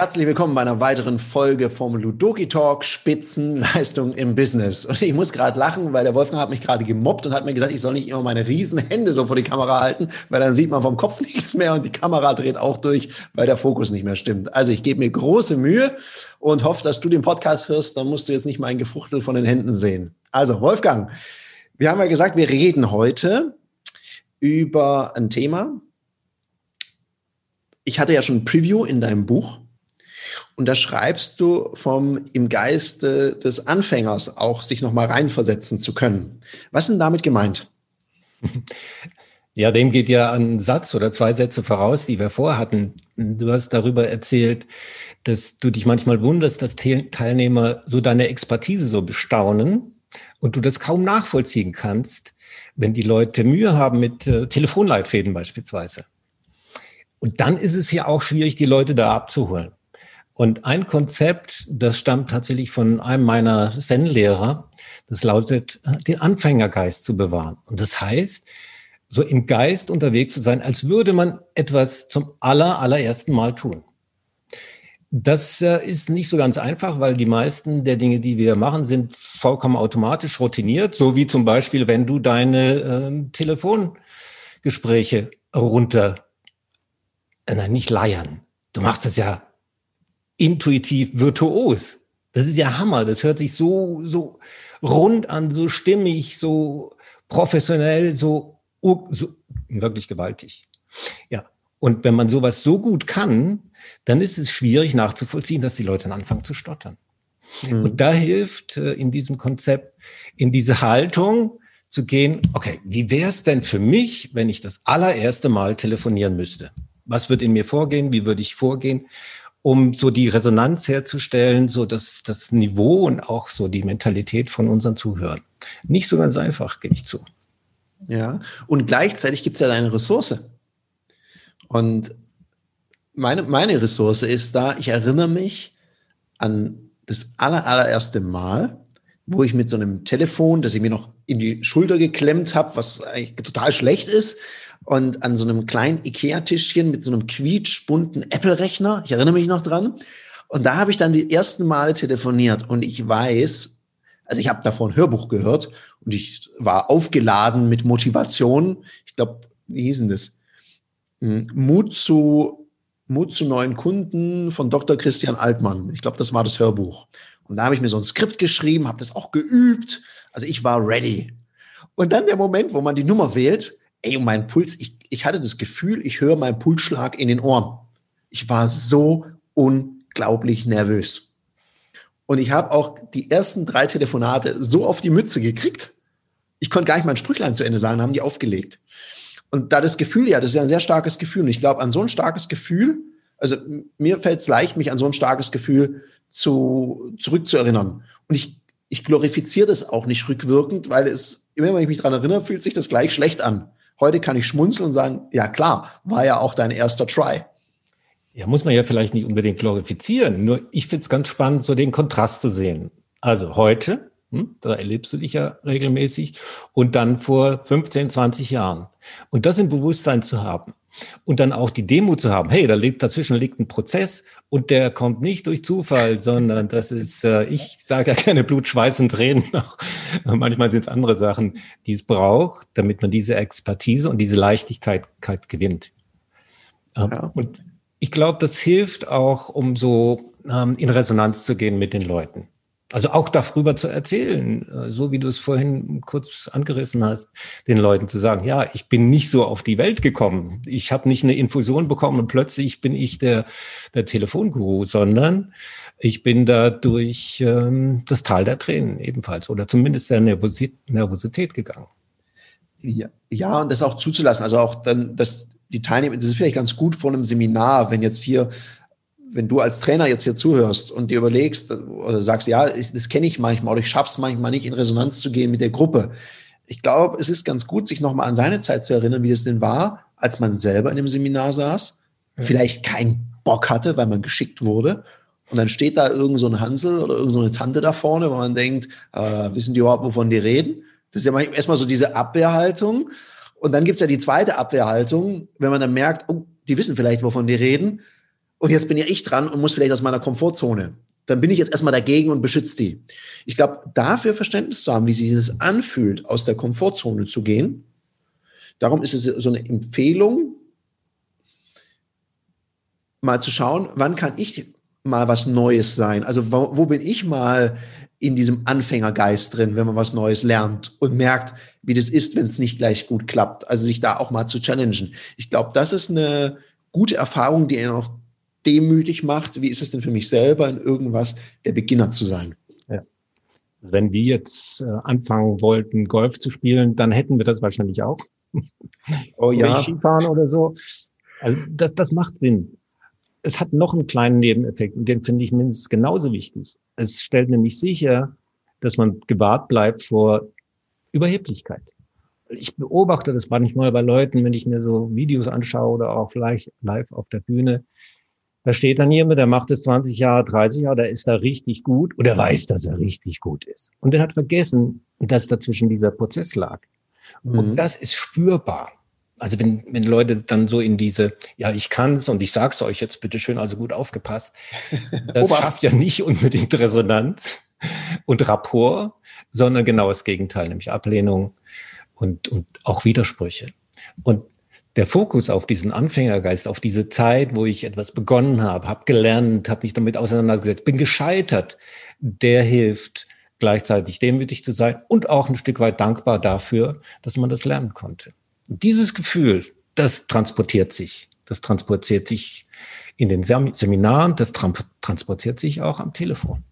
Herzlich willkommen bei einer weiteren Folge vom Ludoki Talk Spitzenleistung im Business. Und ich muss gerade lachen, weil der Wolfgang hat mich gerade gemobbt und hat mir gesagt, ich soll nicht immer meine riesen Hände so vor die Kamera halten, weil dann sieht man vom Kopf nichts mehr und die Kamera dreht auch durch, weil der Fokus nicht mehr stimmt. Also ich gebe mir große Mühe und hoffe, dass du den Podcast hörst, dann musst du jetzt nicht mein Gefuchtel von den Händen sehen. Also Wolfgang, wir haben ja gesagt, wir reden heute über ein Thema. Ich hatte ja schon ein Preview in deinem Buch und da schreibst du vom im Geiste des Anfängers auch sich nochmal reinversetzen zu können. Was ist denn damit gemeint? Ja, dem geht ja ein Satz oder zwei Sätze voraus, die wir vorhatten. Du hast darüber erzählt, dass du dich manchmal wunderst, dass Teilnehmer so deine Expertise so bestaunen und du das kaum nachvollziehen kannst, wenn die Leute Mühe haben mit äh, Telefonleitfäden beispielsweise. Und dann ist es ja auch schwierig, die Leute da abzuholen. Und ein Konzept, das stammt tatsächlich von einem meiner Zen-Lehrer, das lautet, den Anfängergeist zu bewahren. Und das heißt, so im Geist unterwegs zu sein, als würde man etwas zum aller, allerersten Mal tun. Das äh, ist nicht so ganz einfach, weil die meisten der Dinge, die wir machen, sind vollkommen automatisch routiniert, so wie zum Beispiel, wenn du deine äh, Telefongespräche runter, äh, nein, nicht leiern. Du machst das ja intuitiv virtuos. Das ist ja Hammer. Das hört sich so, so rund an, so stimmig, so professionell, so, so wirklich gewaltig. Ja. Und wenn man sowas so gut kann, dann ist es schwierig nachzuvollziehen, dass die Leute dann anfangen zu stottern. Mhm. Und da hilft äh, in diesem Konzept, in diese Haltung zu gehen, okay, wie wäre es denn für mich, wenn ich das allererste Mal telefonieren müsste? Was wird in mir vorgehen? Wie würde ich vorgehen? Um so die Resonanz herzustellen, so das, das Niveau und auch so die Mentalität von unseren Zuhörern. Nicht so ganz einfach, gebe ich zu. Ja, und gleichzeitig gibt es ja deine Ressource. Und meine, meine Ressource ist da, ich erinnere mich an das aller, allererste Mal, wo ich mit so einem Telefon, das ich mir noch in die Schulter geklemmt habe, was eigentlich total schlecht ist, und an so einem kleinen Ikea-Tischchen mit so einem quietschbunten Apple-Rechner. Ich erinnere mich noch dran. Und da habe ich dann die ersten Male telefoniert und ich weiß, also ich habe davor ein Hörbuch gehört und ich war aufgeladen mit Motivation. Ich glaube, wie hieß denn das? Hm, Mut zu, Mut zu neuen Kunden von Dr. Christian Altmann. Ich glaube, das war das Hörbuch. Und da habe ich mir so ein Skript geschrieben, habe das auch geübt. Also ich war ready. Und dann der Moment, wo man die Nummer wählt ey, mein Puls, ich, ich hatte das Gefühl, ich höre meinen Pulsschlag in den Ohren. Ich war so unglaublich nervös. Und ich habe auch die ersten drei Telefonate so auf die Mütze gekriegt. Ich konnte gar nicht mein Sprüchlein zu Ende sagen, haben die aufgelegt. Und da das Gefühl, ja, das ist ja ein sehr starkes Gefühl. Und ich glaube, an so ein starkes Gefühl, also mir fällt es leicht, mich an so ein starkes Gefühl zu, zurückzuerinnern. Und ich, ich glorifiziere das auch nicht rückwirkend, weil es, immer wenn ich mich daran erinnere, fühlt sich das gleich schlecht an. Heute kann ich schmunzeln und sagen, ja klar, war ja auch dein erster Try. Ja, muss man ja vielleicht nicht unbedingt glorifizieren. Nur ich finde es ganz spannend, so den Kontrast zu sehen. Also heute, da erlebst du dich ja regelmäßig, und dann vor 15, 20 Jahren. Und das im Bewusstsein zu haben. Und dann auch die Demo zu haben, hey, da liegt, dazwischen liegt ein Prozess und der kommt nicht durch Zufall, sondern das ist, äh, ich sage ja gerne Blut, Schweiß und Tränen. Manchmal sind es andere Sachen, die es braucht, damit man diese Expertise und diese Leichtigkeit gewinnt. Ähm, ja. Und ich glaube, das hilft auch, um so ähm, in Resonanz zu gehen mit den Leuten. Also auch darüber zu erzählen, äh, so wie du es vorhin kurz angerissen hast, den Leuten zu sagen, ja, ich bin nicht so auf die Welt gekommen. Ich habe nicht eine Infusion bekommen und plötzlich bin ich der, der Telefonguru, sondern ich bin da durch ähm, das Tal der Tränen ebenfalls oder zumindest der Nervosität gegangen. Ja, ja, und das auch zuzulassen. Also auch dann, dass die Teilnehmer, das ist vielleicht ganz gut vor einem Seminar, wenn jetzt hier wenn du als Trainer jetzt hier zuhörst und dir überlegst oder sagst, ja, das kenne ich manchmal oder ich schaffe es manchmal nicht, in Resonanz zu gehen mit der Gruppe. Ich glaube, es ist ganz gut, sich nochmal an seine Zeit zu erinnern, wie es denn war, als man selber in dem Seminar saß, ja. vielleicht keinen Bock hatte, weil man geschickt wurde. Und dann steht da irgend so ein Hansel oder irgend so eine Tante da vorne, wo man denkt, äh, wissen die überhaupt, wovon die reden? Das ist ja erstmal so diese Abwehrhaltung. Und dann gibt's ja die zweite Abwehrhaltung, wenn man dann merkt, oh, die wissen vielleicht, wovon die reden und jetzt bin ja ich dran und muss vielleicht aus meiner Komfortzone. Dann bin ich jetzt erstmal dagegen und beschütze die. Ich glaube, dafür Verständnis zu haben, wie sich das anfühlt, aus der Komfortzone zu gehen. Darum ist es so eine Empfehlung, mal zu schauen, wann kann ich mal was Neues sein? Also wo, wo bin ich mal in diesem Anfängergeist drin, wenn man was Neues lernt und merkt, wie das ist, wenn es nicht gleich gut klappt. Also sich da auch mal zu challengen. Ich glaube, das ist eine gute Erfahrung, die einen auch demütig macht. Wie ist es denn für mich selber, in irgendwas der Beginner zu sein? Ja. Also wenn wir jetzt äh, anfangen wollten, Golf zu spielen, dann hätten wir das wahrscheinlich auch. Oh ja. Skifahren oder so. Also das, das macht Sinn. Es hat noch einen kleinen Nebeneffekt und den finde ich mindestens genauso wichtig. Es stellt nämlich sicher, dass man gewahrt bleibt vor Überheblichkeit. Ich beobachte das manchmal bei Leuten, wenn ich mir so Videos anschaue oder auch vielleicht live auf der Bühne. Da steht dann jemand, der macht es 20 Jahre, 30 Jahre, der ist da richtig gut oder weiß, dass er richtig gut ist. Und er hat vergessen, dass dazwischen dieser Prozess lag. Mhm. Und das ist spürbar. Also wenn, wenn Leute dann so in diese, ja, ich kann's und ich sag's euch jetzt bitte schön, also gut aufgepasst, das schafft ja nicht unbedingt Resonanz und Rapport, sondern genau das Gegenteil, nämlich Ablehnung und, und auch Widersprüche. Und der Fokus auf diesen Anfängergeist, auf diese Zeit, wo ich etwas begonnen habe, habe gelernt, habe mich damit auseinandergesetzt, bin gescheitert, der hilft gleichzeitig demütig zu sein und auch ein Stück weit dankbar dafür, dass man das lernen konnte. Und dieses Gefühl, das transportiert sich. Das transportiert sich in den Seminaren, das transportiert sich auch am Telefon.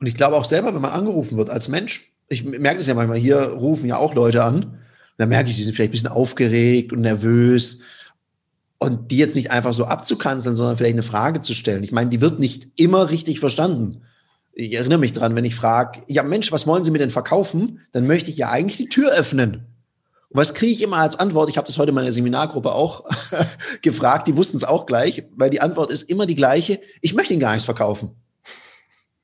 Und ich glaube auch selber, wenn man angerufen wird als Mensch, ich merke das ja manchmal, hier rufen ja auch Leute an, da merke ich, die sind vielleicht ein bisschen aufgeregt und nervös. Und die jetzt nicht einfach so abzukanzeln, sondern vielleicht eine Frage zu stellen. Ich meine, die wird nicht immer richtig verstanden. Ich erinnere mich dran, wenn ich frage, ja Mensch, was wollen Sie mir denn verkaufen? Dann möchte ich ja eigentlich die Tür öffnen. Und was kriege ich immer als Antwort? Ich habe das heute in meiner Seminargruppe auch gefragt, die wussten es auch gleich, weil die Antwort ist immer die gleiche, ich möchte Ihnen gar nichts verkaufen.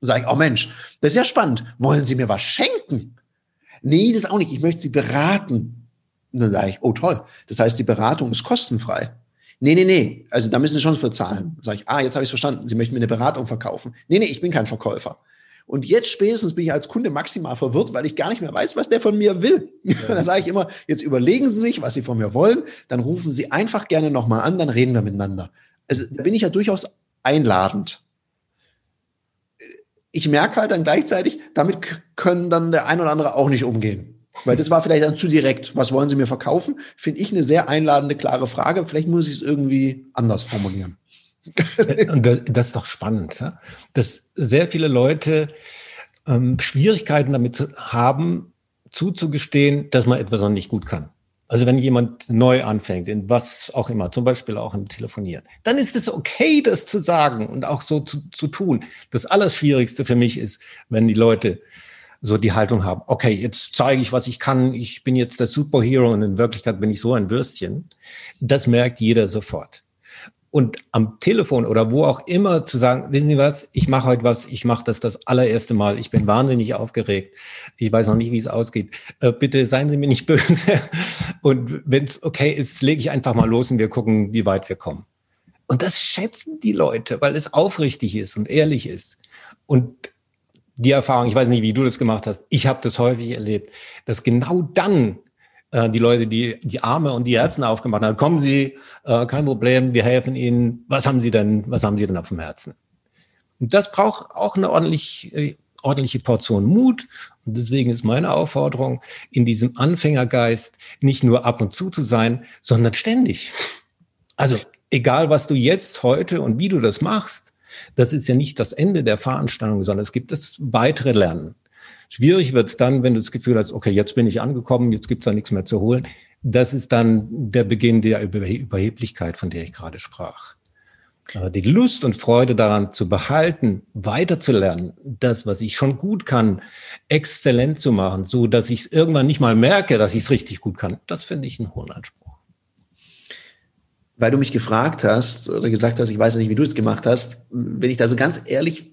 Sage ich, oh Mensch, das ist ja spannend. Wollen Sie mir was schenken? Nee, das auch nicht. Ich möchte Sie beraten. Und dann sage ich, oh toll, das heißt, die Beratung ist kostenfrei. Nee, nee, nee, also da müssen Sie schon für zahlen. Dann sage ich, ah, jetzt habe ich es verstanden. Sie möchten mir eine Beratung verkaufen. Nee, nee, ich bin kein Verkäufer. Und jetzt spätestens bin ich als Kunde maximal verwirrt, weil ich gar nicht mehr weiß, was der von mir will. Ja. dann sage ich immer, jetzt überlegen Sie sich, was Sie von mir wollen, dann rufen Sie einfach gerne nochmal an, dann reden wir miteinander. Also da bin ich ja durchaus einladend. Ich merke halt dann gleichzeitig, damit können dann der ein oder andere auch nicht umgehen. Weil das war vielleicht dann zu direkt. Was wollen Sie mir verkaufen? Finde ich eine sehr einladende, klare Frage. Vielleicht muss ich es irgendwie anders formulieren. Und das ist doch spannend, dass sehr viele Leute ähm, Schwierigkeiten damit haben, zuzugestehen, dass man etwas noch nicht gut kann. Also wenn jemand neu anfängt, in was auch immer, zum Beispiel auch im Telefonieren, dann ist es okay, das zu sagen und auch so zu, zu tun. Das Allerschwierigste für mich ist, wenn die Leute so die Haltung haben, okay, jetzt zeige ich, was ich kann, ich bin jetzt der Superhero und in Wirklichkeit bin ich so ein Würstchen. Das merkt jeder sofort. Und am Telefon oder wo auch immer zu sagen, wissen Sie was, ich mache heute was, ich mache das das allererste Mal, ich bin wahnsinnig aufgeregt, ich weiß noch nicht, wie es ausgeht, äh, bitte seien Sie mir nicht böse. Und wenn es okay ist, lege ich einfach mal los und wir gucken, wie weit wir kommen. Und das schätzen die Leute, weil es aufrichtig ist und ehrlich ist. Und die Erfahrung, ich weiß nicht, wie du das gemacht hast, ich habe das häufig erlebt, dass genau dann äh, die Leute, die die Arme und die Herzen aufgemacht haben. Kommen Sie, äh, kein Problem, wir helfen Ihnen. Was haben Sie denn, was haben Sie denn auf dem Herzen? Und das braucht auch eine ordentlich, äh, ordentliche Portion Mut. Und deswegen ist meine Aufforderung, in diesem Anfängergeist nicht nur ab und zu zu sein, sondern ständig. Also egal, was du jetzt, heute und wie du das machst, das ist ja nicht das Ende der Veranstaltung, sondern es gibt das weitere Lernen. Schwierig wird es dann, wenn du das Gefühl hast, okay, jetzt bin ich angekommen, jetzt gibt es da nichts mehr zu holen. Das ist dann der Beginn der Überheblichkeit, von der ich gerade sprach. Aber die Lust und Freude daran zu behalten, weiterzulernen, das, was ich schon gut kann, exzellent zu machen, so dass ich es irgendwann nicht mal merke, dass ich es richtig gut kann, das finde ich einen hohen Anspruch. Weil du mich gefragt hast oder gesagt hast, ich weiß nicht, wie du es gemacht hast, wenn ich da so ganz ehrlich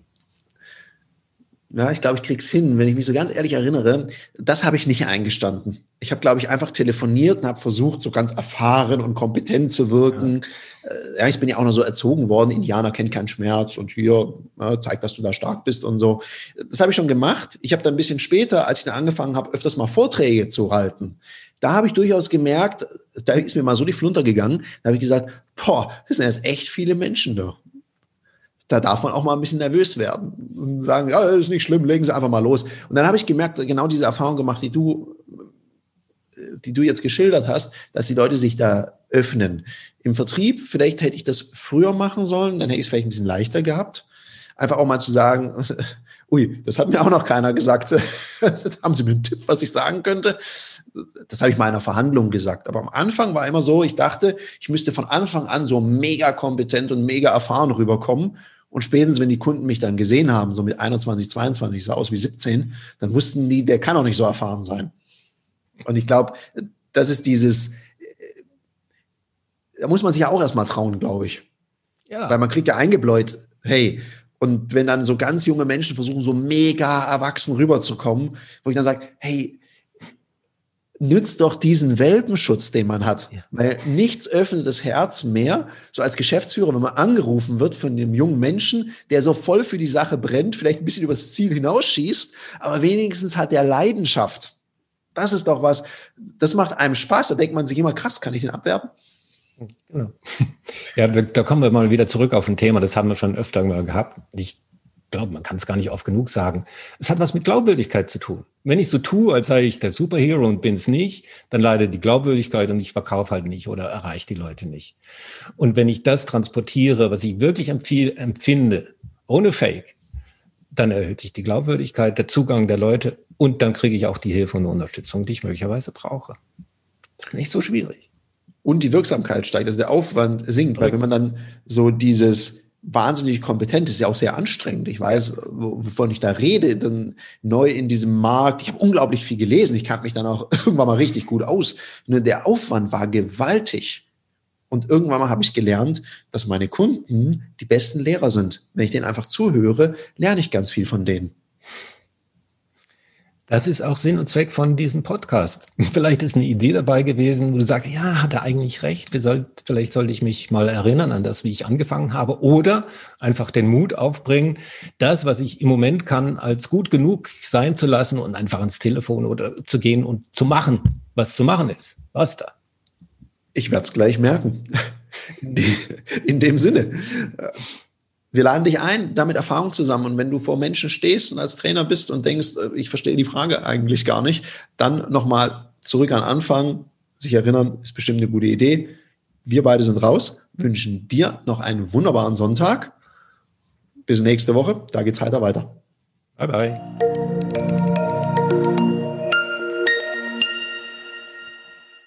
ja, ich glaube, ich krieg's hin. Wenn ich mich so ganz ehrlich erinnere, das habe ich nicht eingestanden. Ich habe, glaube ich, einfach telefoniert und habe versucht, so ganz erfahren und kompetent zu wirken. Ja. Ja. ich bin ja auch noch so erzogen worden. Indianer kennen keinen Schmerz und hier ja, zeig, dass du da stark bist und so. Das habe ich schon gemacht. Ich habe dann ein bisschen später, als ich dann angefangen habe, öfters mal Vorträge zu halten, da habe ich durchaus gemerkt, da ist mir mal so die Flunter gegangen, da habe ich gesagt, boah, das sind jetzt echt viele Menschen da da darf man auch mal ein bisschen nervös werden und sagen, ja, ist nicht schlimm, legen Sie einfach mal los. Und dann habe ich gemerkt, genau diese Erfahrung gemacht, die du, die du jetzt geschildert hast, dass die Leute sich da öffnen. Im Vertrieb, vielleicht hätte ich das früher machen sollen, dann hätte ich es vielleicht ein bisschen leichter gehabt. Einfach auch mal zu sagen, ui, das hat mir auch noch keiner gesagt. haben Sie mir einen Tipp, was ich sagen könnte? Das habe ich mal in einer Verhandlung gesagt. Aber am Anfang war immer so, ich dachte, ich müsste von Anfang an so mega kompetent und mega erfahren rüberkommen. Und spätestens, wenn die Kunden mich dann gesehen haben, so mit 21, 22, sah aus wie 17, dann wussten die, der kann auch nicht so erfahren sein. Und ich glaube, das ist dieses, äh, da muss man sich ja auch erstmal trauen, glaube ich. Ja. Weil man kriegt ja eingebläut, hey, und wenn dann so ganz junge Menschen versuchen, so mega erwachsen rüberzukommen, wo ich dann sage, hey, nützt doch diesen Welpenschutz, den man hat. Ja. Weil nichts öffnet das Herz mehr, so als Geschäftsführer, wenn man angerufen wird von dem jungen Menschen, der so voll für die Sache brennt, vielleicht ein bisschen übers Ziel hinausschießt, aber wenigstens hat der Leidenschaft. Das ist doch was, das macht einem Spaß. Da denkt man sich immer, krass, kann ich den abwerben? Genau. Ja, da, da kommen wir mal wieder zurück auf ein Thema, das haben wir schon öfter mal gehabt. Ich glaube, man kann es gar nicht oft genug sagen. Es hat was mit Glaubwürdigkeit zu tun. Wenn ich so tue, als sei ich der Superhero und bin es nicht, dann leidet die Glaubwürdigkeit und ich verkaufe halt nicht oder erreiche die Leute nicht. Und wenn ich das transportiere, was ich wirklich empfinde, ohne Fake, dann erhöht sich die Glaubwürdigkeit, der Zugang der Leute und dann kriege ich auch die Hilfe und Unterstützung, die ich möglicherweise brauche. Das ist nicht so schwierig. Und die Wirksamkeit steigt, also der Aufwand sinkt, weil wenn man dann so dieses wahnsinnig kompetent, ist ja auch sehr anstrengend. Ich weiß, wovon ich da rede, dann neu in diesem Markt. Ich habe unglaublich viel gelesen. Ich kannte mich dann auch irgendwann mal richtig gut aus. Nur der Aufwand war gewaltig. Und irgendwann mal habe ich gelernt, dass meine Kunden die besten Lehrer sind. Wenn ich denen einfach zuhöre, lerne ich ganz viel von denen. Das ist auch Sinn und Zweck von diesem Podcast. Vielleicht ist eine Idee dabei gewesen, wo du sagst, ja, hat er eigentlich recht. Soll, vielleicht sollte ich mich mal erinnern an das, wie ich angefangen habe. Oder einfach den Mut aufbringen, das, was ich im Moment kann, als gut genug sein zu lassen und einfach ans Telefon oder zu gehen und zu machen, was zu machen ist. Was da? Ich werde es gleich merken. In dem Sinne. Wir laden dich ein, damit Erfahrung zusammen. Und wenn du vor Menschen stehst und als Trainer bist und denkst, äh, ich verstehe die Frage eigentlich gar nicht, dann nochmal zurück an Anfang, sich erinnern, ist bestimmt eine gute Idee. Wir beide sind raus, wünschen dir noch einen wunderbaren Sonntag. Bis nächste Woche, da geht's heiter weiter. Bye bye.